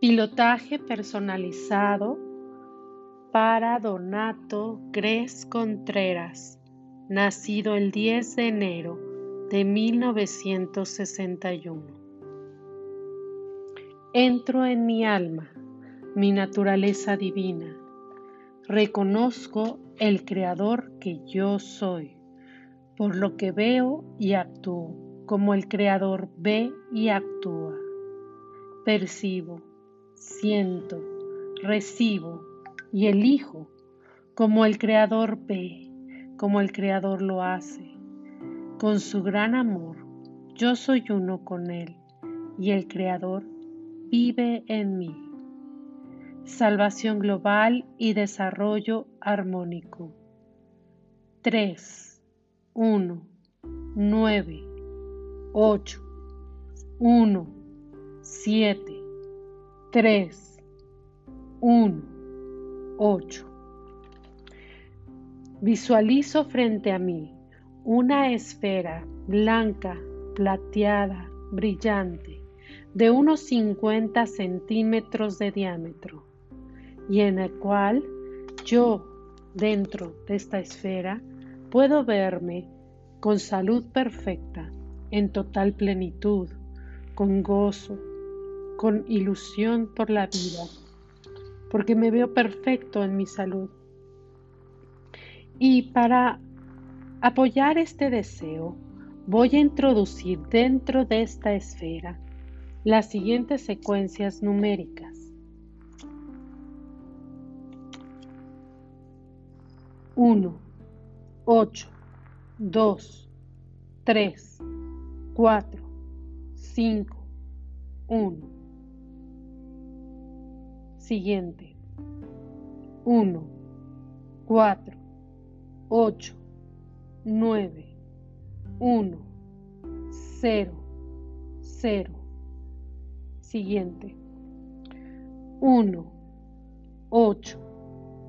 Pilotaje personalizado para Donato Gres Contreras, nacido el 10 de enero de 1961. Entro en mi alma, mi naturaleza divina. Reconozco el creador que yo soy, por lo que veo y actúo como el creador ve y actúa. Percibo siento, recibo y elijo como el Creador ve, como el Creador lo hace. Con su gran amor, yo soy uno con Él y el Creador vive en mí. Salvación global y desarrollo armónico. 3, 1, 9, 8, 1, 7, 3, 1, 8. Visualizo frente a mí una esfera blanca, plateada, brillante, de unos 50 centímetros de diámetro, y en el cual yo, dentro de esta esfera, puedo verme con salud perfecta, en total plenitud, con gozo, con ilusión por la vida, porque me veo perfecto en mi salud. Y para apoyar este deseo, voy a introducir dentro de esta esfera las siguientes secuencias numéricas. 1, 8, 2, 3, 4, 5, 1. Siguiente. 1, 4, 8, 9, 1, 0, 0. Siguiente. 1, 8,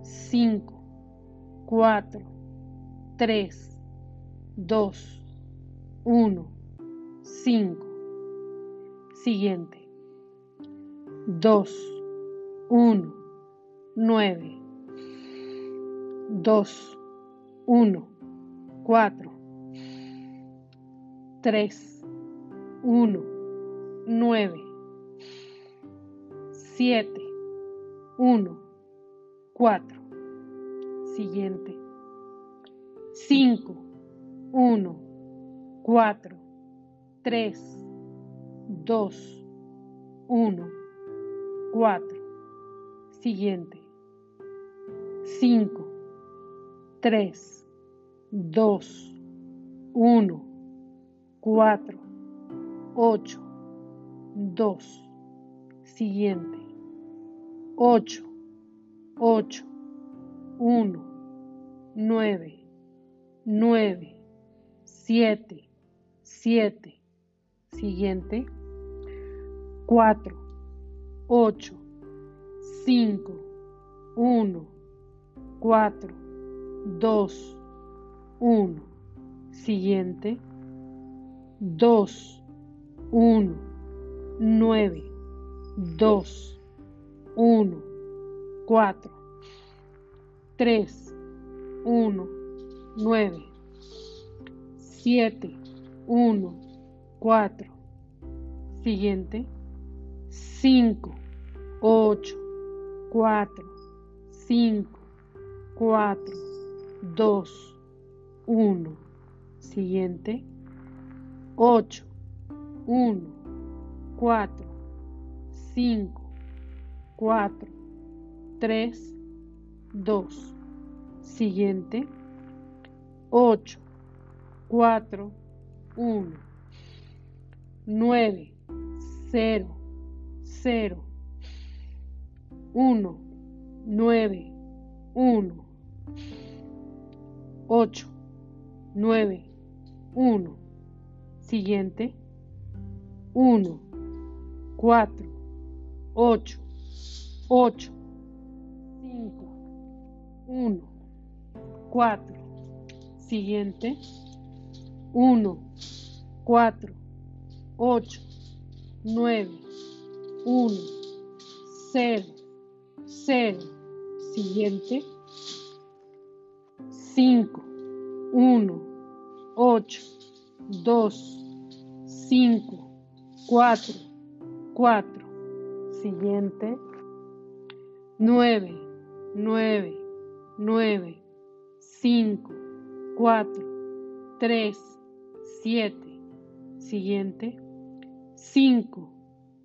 5, 4, 3, 2, 1, 5. Siguiente. 2, 1, 9, 2, 1, 4, 3, 1, 9, 7, 1, 4. Siguiente. 5, 1, 4, 3, 2, 1, 4. Siguiente. 5, 3, 2, 1, 4, 8, 2. Siguiente. 8, 8, 1, 9, 9, 7, 7. Siguiente. 4, 8, 5, 1, 4, 2, 1. Siguiente. 2, 1, 9, 2, 1, 4, 3, 1, 9, 7, 1, 4. Siguiente. 5, 8, 4, 5, 4, 2, 1. Siguiente. 8, 1, 4, 5, 4, 3, 2. Siguiente. 8, 4, 1. 9, 0, 0. 1, 9, 1, 8, 9, 1. Siguiente. 1, 4, 8, 8, 5, 1, 4. Siguiente. 1, 4, 8, 9, 1. 0, 0. Siguiente. 5, 1, 8, 2, 5, 4, 4. Siguiente. 9, 9, 9, 5, 4, 3, 7. Siguiente. 5,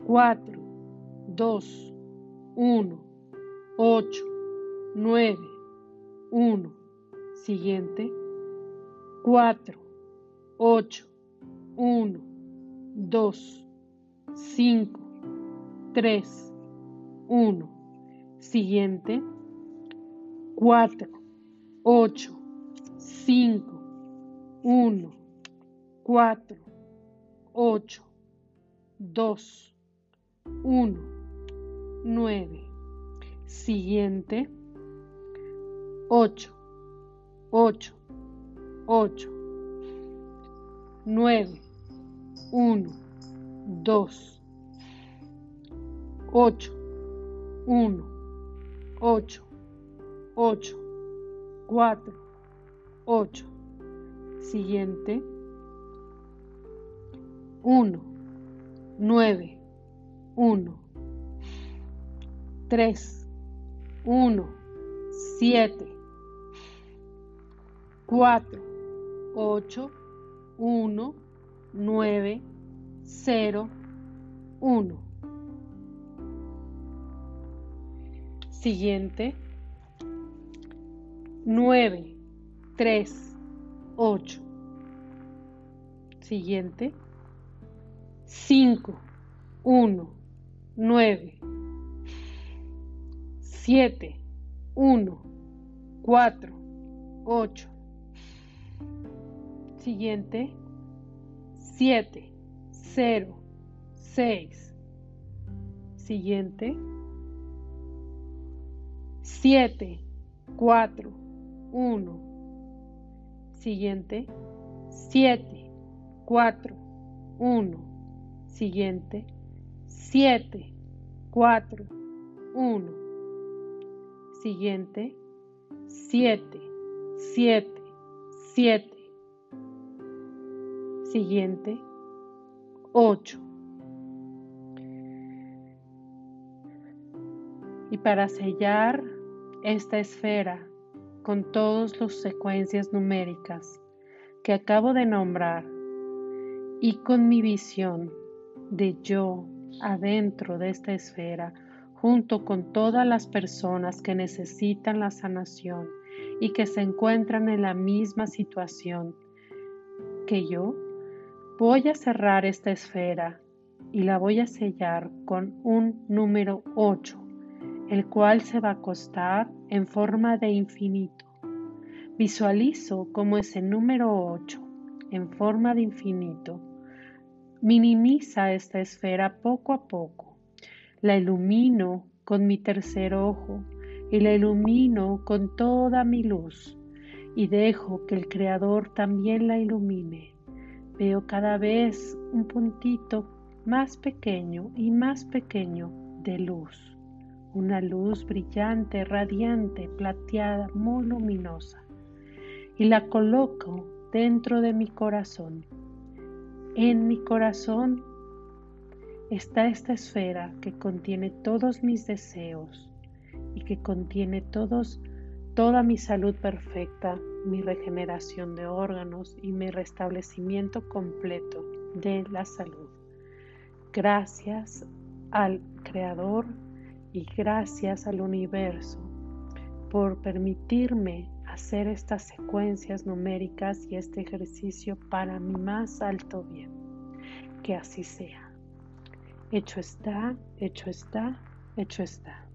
4, 2, 1, 8, 9, 1. Siguiente. 4, 8, 1, 2, 5, 3, 1. Siguiente. 4, 8, 5, 1, 4, 8, 2, 1, 9. Siguiente. 8, 8, 8, 9, 1, 2, 8, 1, 8, 8, 4, 8. Siguiente. 1, 9, 1, 3, 1, 7, 4, 8, 1, 9, 0, 1. Siguiente. 9, 3, 8. Siguiente. 5, 1, 9, 7, 1, 4, 8. Siguiente. 7, 0, 6. Siguiente. 7, 4, 1. Siguiente. 7, 4, 1. Siguiente. 7, 4, 1. Siguiente. 7, 7, 7. Siguiente. 8. Y para sellar esta esfera con todas las secuencias numéricas que acabo de nombrar y con mi visión de yo adentro de esta esfera, junto con todas las personas que necesitan la sanación y que se encuentran en la misma situación que yo, voy a cerrar esta esfera y la voy a sellar con un número 8, el cual se va a acostar en forma de infinito. Visualizo como ese número 8, en forma de infinito, minimiza esta esfera poco a poco. La ilumino con mi tercer ojo y la ilumino con toda mi luz. Y dejo que el Creador también la ilumine. Veo cada vez un puntito más pequeño y más pequeño de luz, una luz brillante, radiante, plateada, muy luminosa, y la coloco dentro de mi corazón. En mi corazón está esta esfera que contiene todos mis deseos y que contiene todos, toda mi salud perfecta, mi regeneración de órganos y mi restablecimiento completo de la salud. Gracias al Creador y gracias al universo por permitirme hacer estas secuencias numéricas y este ejercicio para mi más alto bien. Que así sea. Hecho está, hecho está, hecho está.